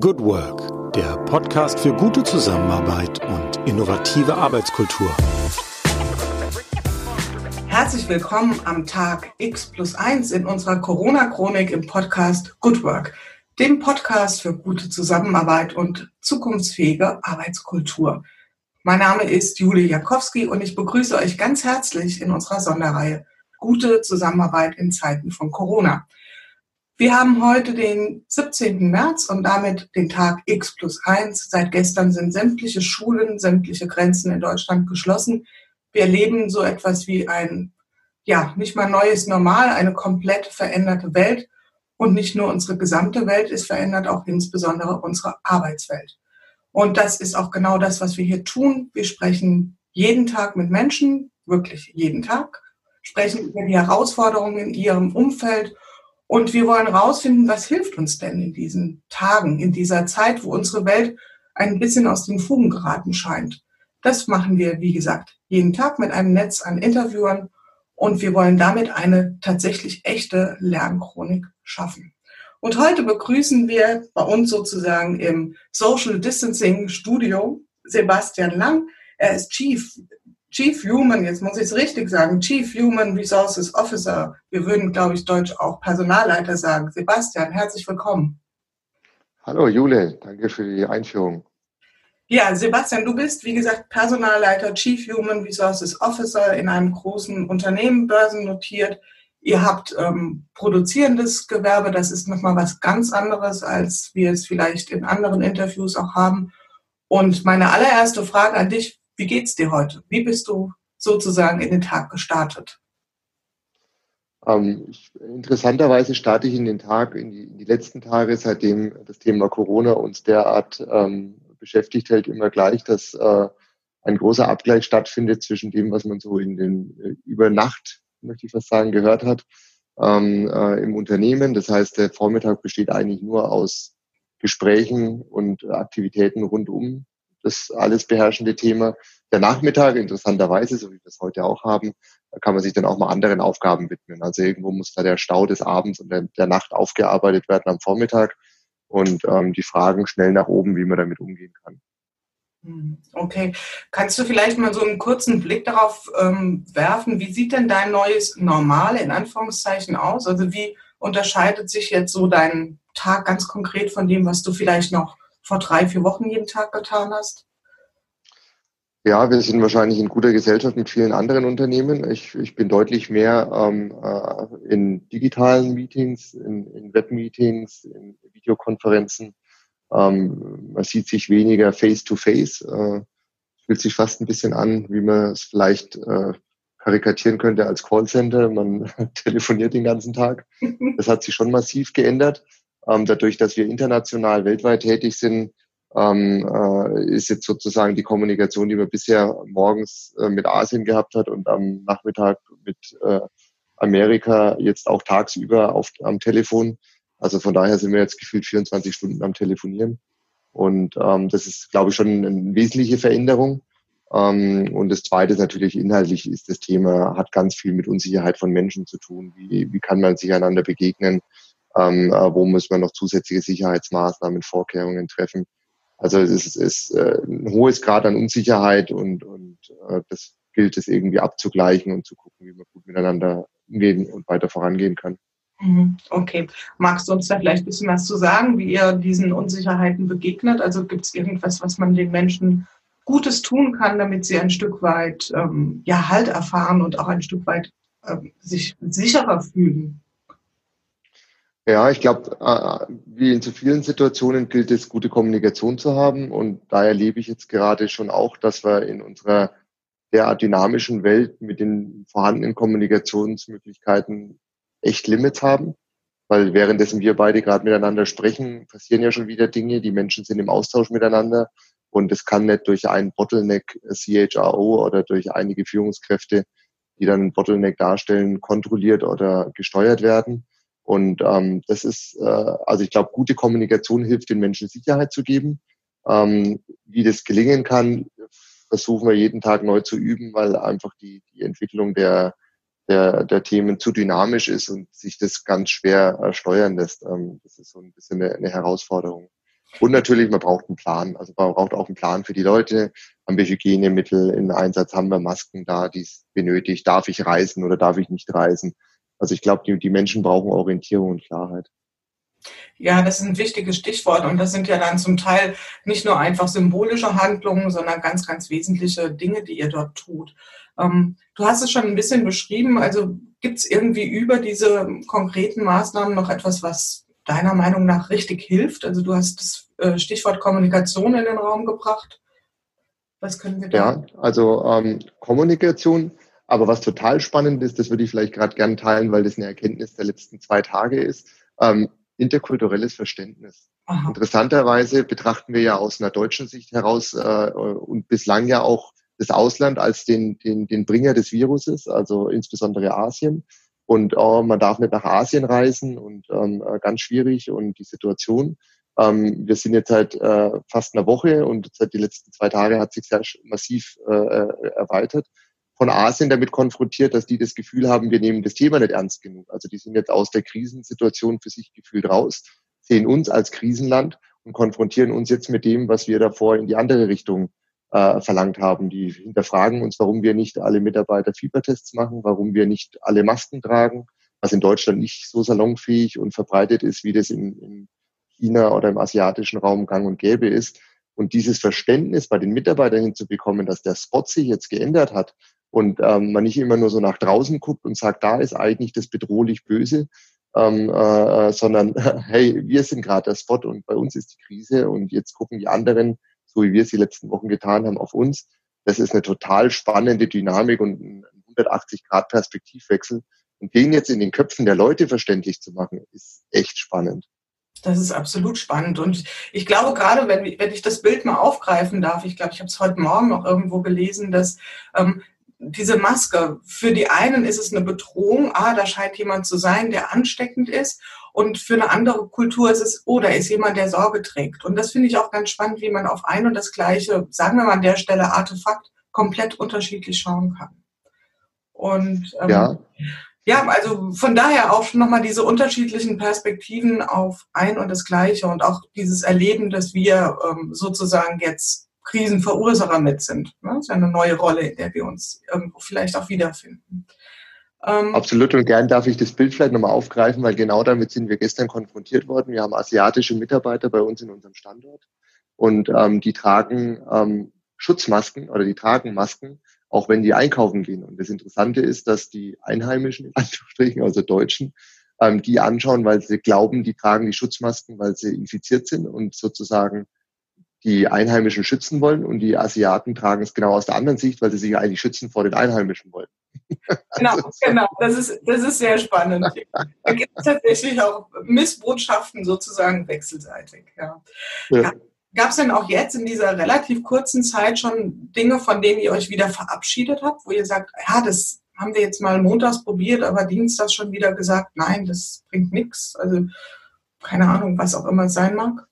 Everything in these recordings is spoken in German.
Good Work, der Podcast für gute Zusammenarbeit und innovative Arbeitskultur. Herzlich willkommen am Tag X plus 1 in unserer Corona-Chronik im Podcast Good Work, dem Podcast für gute Zusammenarbeit und zukunftsfähige Arbeitskultur. Mein Name ist Julie Jakowski und ich begrüße euch ganz herzlich in unserer Sonderreihe Gute Zusammenarbeit in Zeiten von Corona. Wir haben heute den 17. März und damit den Tag X plus 1. Seit gestern sind sämtliche Schulen, sämtliche Grenzen in Deutschland geschlossen. Wir erleben so etwas wie ein, ja, nicht mal neues Normal, eine komplett veränderte Welt. Und nicht nur unsere gesamte Welt ist verändert, auch insbesondere unsere Arbeitswelt. Und das ist auch genau das, was wir hier tun. Wir sprechen jeden Tag mit Menschen, wirklich jeden Tag, sprechen über die Herausforderungen in ihrem Umfeld und wir wollen herausfinden, was hilft uns denn in diesen Tagen, in dieser Zeit, wo unsere Welt ein bisschen aus den Fugen geraten scheint. Das machen wir, wie gesagt, jeden Tag mit einem Netz an Interviewern und wir wollen damit eine tatsächlich echte Lernchronik schaffen. Und heute begrüßen wir bei uns sozusagen im Social Distancing Studio Sebastian Lang. Er ist Chief Chief Human, jetzt muss ich es richtig sagen, Chief Human Resources Officer. Wir würden, glaube ich, Deutsch auch Personalleiter sagen. Sebastian, herzlich willkommen. Hallo Jule, danke für die Einführung. Ja, Sebastian, du bist, wie gesagt, Personalleiter, Chief Human Resources Officer in einem großen Unternehmen, börsennotiert. Ihr habt ähm, produzierendes Gewerbe, das ist nochmal was ganz anderes, als wir es vielleicht in anderen Interviews auch haben. Und meine allererste Frage an dich, wie geht's dir heute? Wie bist du sozusagen in den Tag gestartet? Ähm, ich, interessanterweise starte ich in den Tag, in die, in die, letzten Tage, seitdem das Thema Corona uns derart ähm, beschäftigt hält, immer gleich, dass äh, ein großer Abgleich stattfindet zwischen dem, was man so in den äh, über Nacht, möchte ich fast sagen, gehört hat ähm, äh, im Unternehmen. Das heißt, der Vormittag besteht eigentlich nur aus Gesprächen und Aktivitäten rund um das alles beherrschende Thema. Der Nachmittag, interessanterweise, so wie wir es heute auch haben, kann man sich dann auch mal anderen Aufgaben widmen. Also irgendwo muss da der Stau des Abends und der, Nacht aufgearbeitet werden am Vormittag und ähm, die Fragen schnell nach oben, wie man damit umgehen kann. Hm, okay. Kannst du vielleicht mal so einen kurzen Blick darauf ähm, werfen, wie sieht denn dein neues Normale in Anführungszeichen aus? Also wie unterscheidet sich jetzt so dein Tag ganz konkret von dem, was du vielleicht noch vor drei, vier Wochen jeden Tag getan hast? Ja, wir sind wahrscheinlich in guter Gesellschaft mit vielen anderen Unternehmen. Ich, ich bin deutlich mehr ähm, äh, in digitalen Meetings, in, in Webmeetings, in Videokonferenzen. Ähm, man sieht sich weniger face-to-face. -face. Äh, fühlt sich fast ein bisschen an, wie man es vielleicht äh, karikatieren könnte als Callcenter. Man telefoniert den ganzen Tag. Das hat sich schon massiv geändert. Ähm, dadurch, dass wir international weltweit tätig sind, ähm, äh, ist jetzt sozusagen die Kommunikation, die man bisher morgens äh, mit Asien gehabt hat und am Nachmittag mit äh, Amerika jetzt auch tagsüber auf, am Telefon. Also von daher sind wir jetzt gefühlt 24 Stunden am Telefonieren. Und ähm, das ist, glaube ich, schon eine wesentliche Veränderung. Ähm, und das Zweite ist natürlich inhaltlich ist das Thema, hat ganz viel mit Unsicherheit von Menschen zu tun. Wie, wie kann man sich einander begegnen? Ähm, äh, wo muss man noch zusätzliche Sicherheitsmaßnahmen, Vorkehrungen treffen. Also es ist, ist äh, ein hohes Grad an Unsicherheit und, und äh, das gilt es irgendwie abzugleichen und zu gucken, wie man gut miteinander umgehen und weiter vorangehen kann. Mhm. Okay. Magst du uns da vielleicht ein bisschen was zu sagen, wie ihr diesen Unsicherheiten begegnet? Also gibt es irgendwas, was man den Menschen Gutes tun kann, damit sie ein Stück weit ähm, ja, Halt erfahren und auch ein Stück weit äh, sich sicherer fühlen? Ja, ich glaube, äh, wie in so vielen Situationen gilt es, gute Kommunikation zu haben. Und da erlebe ich jetzt gerade schon auch, dass wir in unserer derart dynamischen Welt mit den vorhandenen Kommunikationsmöglichkeiten echt Limits haben. Weil währenddessen wir beide gerade miteinander sprechen, passieren ja schon wieder Dinge. Die Menschen sind im Austausch miteinander. Und es kann nicht durch einen Bottleneck CHRO oder durch einige Führungskräfte, die dann einen Bottleneck darstellen, kontrolliert oder gesteuert werden und ähm, das ist, äh, also ich glaube, gute Kommunikation hilft den Menschen Sicherheit zu geben. Ähm, wie das gelingen kann, versuchen wir jeden Tag neu zu üben, weil einfach die, die Entwicklung der, der, der Themen zu dynamisch ist und sich das ganz schwer äh, steuern lässt. Ähm, das ist so ein bisschen eine, eine Herausforderung. Und natürlich, man braucht einen Plan. Also man braucht auch einen Plan für die Leute. Haben wir Hygienemittel in Einsatz? Haben wir Masken da, die es benötigt? Darf ich reisen oder darf ich nicht reisen? Also ich glaube, die, die Menschen brauchen Orientierung und Klarheit. Ja, das ist ein wichtiges Stichwort und das sind ja dann zum Teil nicht nur einfach symbolische Handlungen, sondern ganz, ganz wesentliche Dinge, die ihr dort tut. Ähm, du hast es schon ein bisschen beschrieben, also gibt es irgendwie über diese konkreten Maßnahmen noch etwas, was deiner Meinung nach richtig hilft? Also du hast das äh, Stichwort Kommunikation in den Raum gebracht. Was können wir da? Ja, also ähm, Kommunikation, aber was total spannend ist, das würde ich vielleicht gerade gern teilen, weil das eine Erkenntnis der letzten zwei Tage ist. Ähm, interkulturelles Verständnis. Aha. Interessanterweise betrachten wir ja aus einer deutschen Sicht heraus äh, und bislang ja auch das Ausland als den, den, den Bringer des Viruses, also insbesondere Asien. Und oh, man darf nicht nach Asien reisen und ähm, äh, ganz schwierig und die Situation. Ähm, wir sind jetzt seit äh, fast einer Woche und seit die letzten zwei Tage hat sich sehr massiv äh, äh, erweitert von Asien damit konfrontiert, dass die das Gefühl haben, wir nehmen das Thema nicht ernst genug. Also die sind jetzt aus der Krisensituation für sich gefühlt raus, sehen uns als Krisenland und konfrontieren uns jetzt mit dem, was wir davor in die andere Richtung äh, verlangt haben. Die hinterfragen uns, warum wir nicht alle Mitarbeiter Fiebertests machen, warum wir nicht alle Masken tragen, was in Deutschland nicht so salonfähig und verbreitet ist, wie das in, in China oder im asiatischen Raum gang und gäbe ist. Und dieses Verständnis bei den Mitarbeitern hinzubekommen, dass der Spot sich jetzt geändert hat und ähm, man nicht immer nur so nach draußen guckt und sagt, da ist eigentlich das bedrohlich Böse, ähm, äh, äh sondern hey, wir sind gerade der Spot und bei uns ist die Krise und jetzt gucken die anderen, so wie wir es die letzten Wochen getan haben, auf uns. Das ist eine total spannende Dynamik und ein 180-Grad-Perspektivwechsel. Und den jetzt in den Köpfen der Leute verständlich zu machen, ist echt spannend. Das ist absolut spannend. Und ich glaube, gerade wenn, wenn ich das Bild mal aufgreifen darf, ich glaube, ich habe es heute Morgen noch irgendwo gelesen, dass ähm, diese Maske, für die einen ist es eine Bedrohung, ah, da scheint jemand zu sein, der ansteckend ist. Und für eine andere Kultur ist es, oh, da ist jemand, der Sorge trägt. Und das finde ich auch ganz spannend, wie man auf ein und das gleiche, sagen wir mal an der Stelle Artefakt, komplett unterschiedlich schauen kann. Und ähm, ja. ja, also von daher auch nochmal diese unterschiedlichen Perspektiven auf ein und das Gleiche und auch dieses Erleben, dass wir ähm, sozusagen jetzt Krisenverursacher mit sind. Ne? Das ist eine neue Rolle, in der wir uns irgendwo vielleicht auch wiederfinden. Ähm, Absolut und gern darf ich das Bild vielleicht nochmal aufgreifen, weil genau damit sind wir gestern konfrontiert worden. Wir haben asiatische Mitarbeiter bei uns in unserem Standort und ähm, die tragen ähm, Schutzmasken oder die tragen Masken, auch wenn die einkaufen gehen. Und das Interessante ist, dass die Einheimischen, in Anführungsstrichen, also Deutschen, ähm, die anschauen, weil sie glauben, die tragen die Schutzmasken, weil sie infiziert sind und sozusagen die Einheimischen schützen wollen und die Asiaten tragen es genau aus der anderen Sicht, weil sie sich eigentlich schützen vor den Einheimischen wollen. Genau, genau. Das ist, das ist sehr spannend. Da gibt es tatsächlich auch Missbotschaften sozusagen wechselseitig. Ja. ja. Gab es denn auch jetzt in dieser relativ kurzen Zeit schon Dinge, von denen ihr euch wieder verabschiedet habt, wo ihr sagt, ja, das haben wir jetzt mal montags probiert, aber dienstags schon wieder gesagt, nein, das bringt nichts. Also keine Ahnung, was auch immer es sein mag.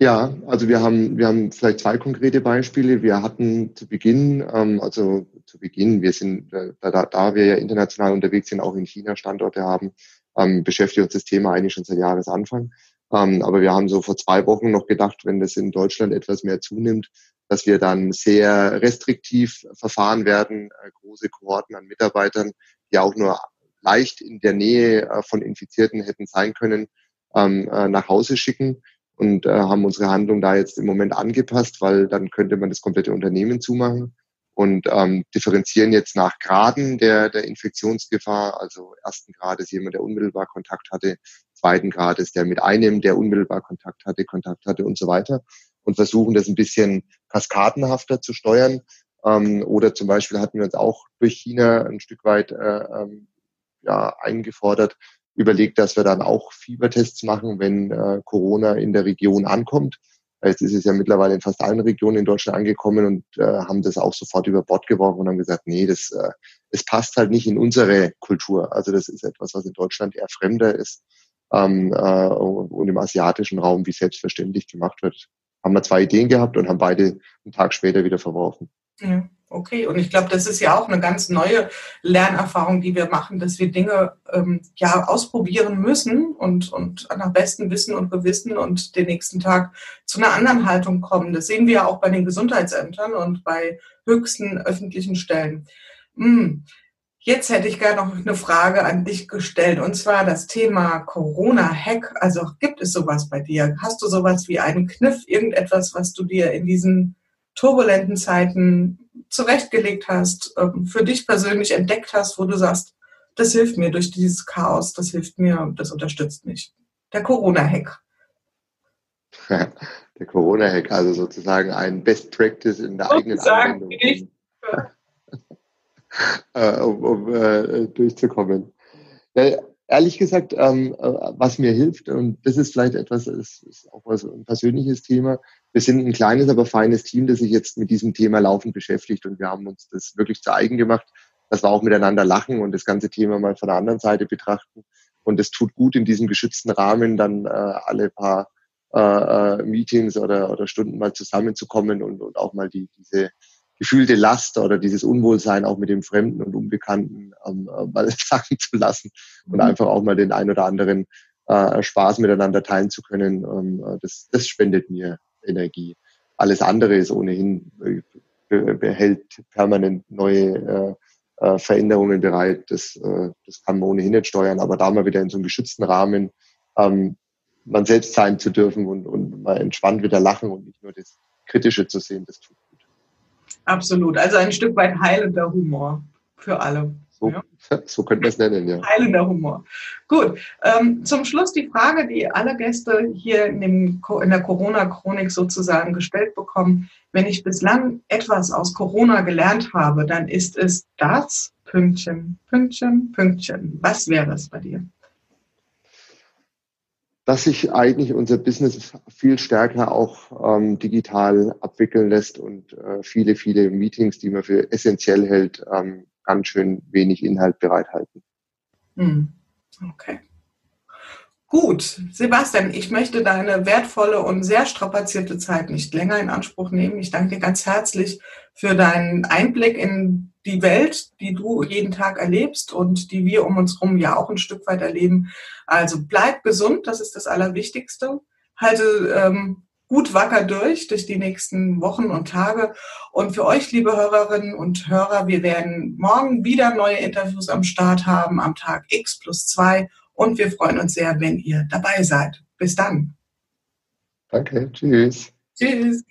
Ja, also wir haben, wir haben vielleicht zwei konkrete Beispiele. Wir hatten zu Beginn, ähm, also zu Beginn, wir sind, äh, da, da wir ja international unterwegs sind, auch in China Standorte haben, ähm, beschäftigt uns das Thema eigentlich schon seit Jahresanfang. Ähm, aber wir haben so vor zwei Wochen noch gedacht, wenn das in Deutschland etwas mehr zunimmt, dass wir dann sehr restriktiv verfahren werden, äh, große Kohorten an Mitarbeitern, die auch nur leicht in der Nähe äh, von Infizierten hätten sein können, ähm, äh, nach Hause schicken und äh, haben unsere Handlung da jetzt im Moment angepasst, weil dann könnte man das komplette Unternehmen zumachen und ähm, differenzieren jetzt nach Graden der, der Infektionsgefahr. Also ersten Grad ist jemand, der unmittelbar Kontakt hatte, zweiten Grad ist der mit einem, der unmittelbar Kontakt hatte, Kontakt hatte und so weiter und versuchen das ein bisschen kaskadenhafter zu steuern. Ähm, oder zum Beispiel hatten wir uns auch durch China ein Stück weit äh, ähm, ja, eingefordert, überlegt, dass wir dann auch Fiebertests machen, wenn äh, Corona in der Region ankommt. Jetzt ist es ja mittlerweile in fast allen Regionen in Deutschland angekommen und äh, haben das auch sofort über Bord geworfen und haben gesagt, nee, das, äh, es passt halt nicht in unsere Kultur. Also das ist etwas, was in Deutschland eher fremder ist ähm, äh, und im asiatischen Raum wie selbstverständlich gemacht wird. Haben wir zwei Ideen gehabt und haben beide einen Tag später wieder verworfen. Ja. Okay, und ich glaube, das ist ja auch eine ganz neue Lernerfahrung, die wir machen, dass wir Dinge ähm, ja ausprobieren müssen und, und nach bestem Wissen und Gewissen und den nächsten Tag zu einer anderen Haltung kommen. Das sehen wir ja auch bei den Gesundheitsämtern und bei höchsten öffentlichen Stellen. Hm. Jetzt hätte ich gerne noch eine Frage an dich gestellt, und zwar das Thema Corona-Hack. Also gibt es sowas bei dir? Hast du sowas wie einen Kniff, irgendetwas, was du dir in diesen turbulenten Zeiten zurechtgelegt hast, ähm, für dich persönlich entdeckt hast, wo du sagst, das hilft mir durch dieses Chaos, das hilft mir, das unterstützt mich. Der Corona-Hack. Der Corona-Hack, also sozusagen ein Best Practice in der eigenen Anwendung. äh, um, um äh, durchzukommen. Ja, ehrlich gesagt, ähm, äh, was mir hilft, und das ist vielleicht etwas, ist, ist auch ein persönliches Thema, wir sind ein kleines, aber feines Team, das sich jetzt mit diesem Thema laufend beschäftigt und wir haben uns das wirklich zu eigen gemacht, dass wir auch miteinander lachen und das ganze Thema mal von der anderen Seite betrachten. Und es tut gut, in diesem geschützten Rahmen dann äh, alle paar äh, äh Meetings oder, oder Stunden mal zusammenzukommen und, und auch mal die, diese gefühlte Last oder dieses Unwohlsein auch mit dem Fremden und Unbekannten ähm, äh, mal sagen zu lassen und mhm. einfach auch mal den ein oder anderen äh, Spaß miteinander teilen zu können. Ähm, äh, das, das spendet mir Energie. Alles andere ist ohnehin, äh, behält permanent neue äh, äh, Veränderungen bereit. Das, äh, das kann man ohnehin nicht steuern, aber da mal wieder in so einem geschützten Rahmen ähm, man selbst sein zu dürfen und, und mal entspannt wieder lachen und nicht nur das Kritische zu sehen, das tut. Absolut. Also ein Stück weit heilender Humor für alle. So, ja. so könnte man es nennen, ja. Heilender Humor. Gut. Ähm, zum Schluss die Frage, die alle Gäste hier in, dem, in der Corona-Chronik sozusagen gestellt bekommen. Wenn ich bislang etwas aus Corona gelernt habe, dann ist es das Pünktchen, Pünktchen, Pünktchen. Was wäre es bei dir? Dass sich eigentlich unser Business viel stärker auch ähm, digital abwickeln lässt und äh, viele, viele Meetings, die man für essentiell hält, ähm, ganz schön wenig Inhalt bereithalten. Hm. Okay. Gut, Sebastian, ich möchte deine wertvolle und sehr strapazierte Zeit nicht länger in Anspruch nehmen. Ich danke dir ganz herzlich für deinen Einblick in die Welt, die du jeden Tag erlebst und die wir um uns herum ja auch ein Stück weit erleben. Also bleib gesund, das ist das Allerwichtigste. Halte ähm, gut wacker durch, durch die nächsten Wochen und Tage. Und für euch, liebe Hörerinnen und Hörer, wir werden morgen wieder neue Interviews am Start haben, am Tag X plus zwei. Und wir freuen uns sehr, wenn ihr dabei seid. Bis dann. Danke. Tschüss. Tschüss.